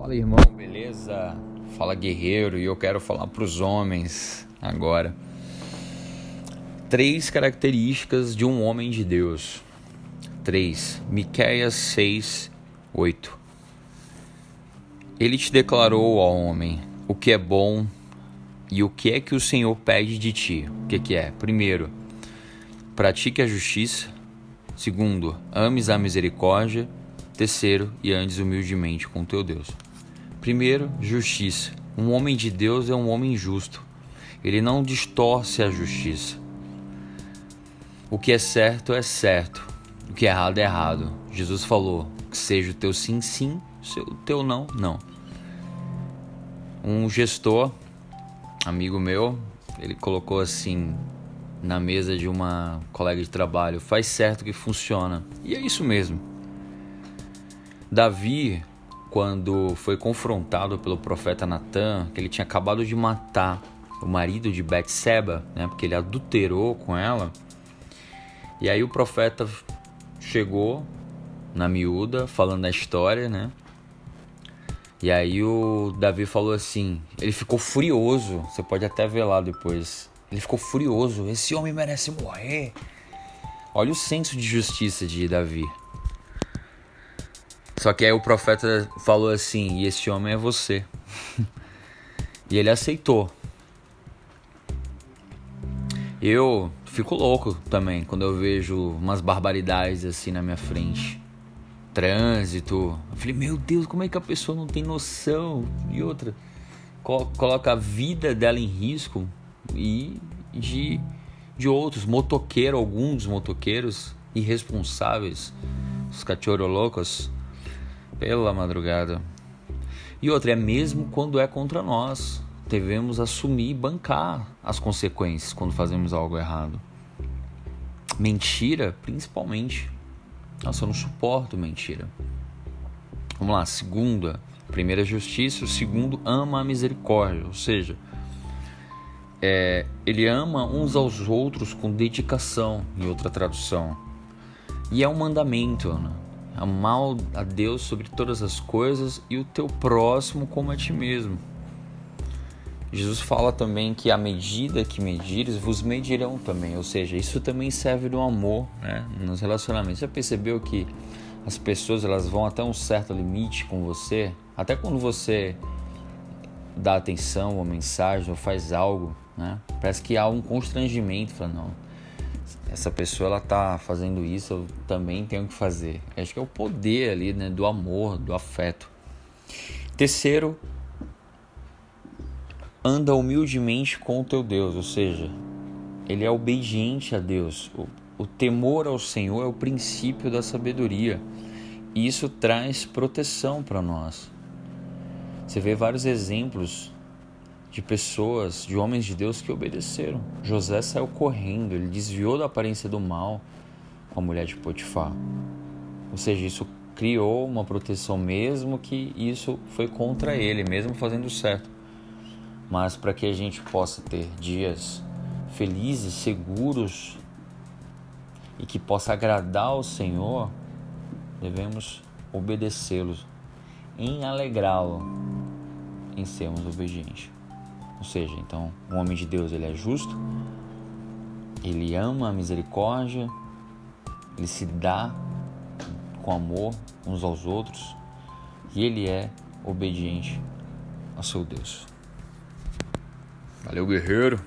Fala irmão, beleza? Fala guerreiro, e eu quero falar para os homens agora. Três características de um homem de Deus. Três. Miqueias 6, 8. Ele te declarou, ó homem, o que é bom e o que é que o Senhor pede de ti. O que, que é? Primeiro, pratique a justiça. Segundo, ames a misericórdia. Terceiro, e andes humildemente com teu Deus. Primeiro, justiça. Um homem de Deus é um homem justo. Ele não distorce a justiça. O que é certo é certo. O que é errado é errado. Jesus falou que seja o teu sim, sim, o teu não, não. Um gestor, amigo meu, ele colocou assim na mesa de uma colega de trabalho: faz certo que funciona. E é isso mesmo. Davi, quando foi confrontado pelo profeta Natan, que ele tinha acabado de matar o marido de Betseba, né, porque ele adulterou com ela. E aí o profeta chegou na miúda falando da história, né? E aí o Davi falou assim, ele ficou furioso, você pode até ver lá depois. Ele ficou furioso, esse homem merece morrer. Olha o senso de justiça de Davi. Só que aí o profeta falou assim: e esse homem é você. e ele aceitou. Eu fico louco também quando eu vejo umas barbaridades assim na minha frente. Trânsito. Eu falei, meu Deus, como é que a pessoa não tem noção? E outra, coloca a vida dela em risco e de, de outros, motoqueiros, alguns motoqueiros irresponsáveis, os cachorro loucos pela madrugada. E outra, é mesmo quando é contra nós. Devemos assumir e bancar as consequências quando fazemos algo errado. Mentira, principalmente. Nossa, eu não suporto mentira. Vamos lá, segunda, primeira justiça, o segundo ama a misericórdia, ou seja, é, ele ama uns aos outros com dedicação, em outra tradução. E é um mandamento, né? Amar a Deus sobre todas as coisas e o teu próximo como a ti mesmo. Jesus fala também que a medida que medires vos medirão também, ou seja, isso também serve do amor, né, nos relacionamentos. Já percebeu que as pessoas elas vão até um certo limite com você, até quando você dá atenção ou mensagem ou faz algo, né? Parece que há um constrangimento, fala, não, essa pessoa ela tá fazendo isso, eu também tenho que fazer. Acho que é o poder ali, né, do amor, do afeto. Terceiro, anda humildemente com o teu Deus, ou seja, ele é obediente a Deus. O, o temor ao Senhor é o princípio da sabedoria. E isso traz proteção para nós. Você vê vários exemplos de pessoas, de homens de Deus que obedeceram. José saiu correndo, ele desviou da aparência do mal com a mulher de Potifar. Ou seja, isso criou uma proteção, mesmo que isso foi contra ele, mesmo fazendo certo. Mas para que a gente possa ter dias felizes, seguros e que possa agradar ao Senhor, devemos obedecê-lo, em alegrá-lo, em sermos obedientes. Ou seja, então, o homem de Deus ele é justo, ele ama a misericórdia, ele se dá com amor uns aos outros e ele é obediente ao seu Deus. Valeu, guerreiro!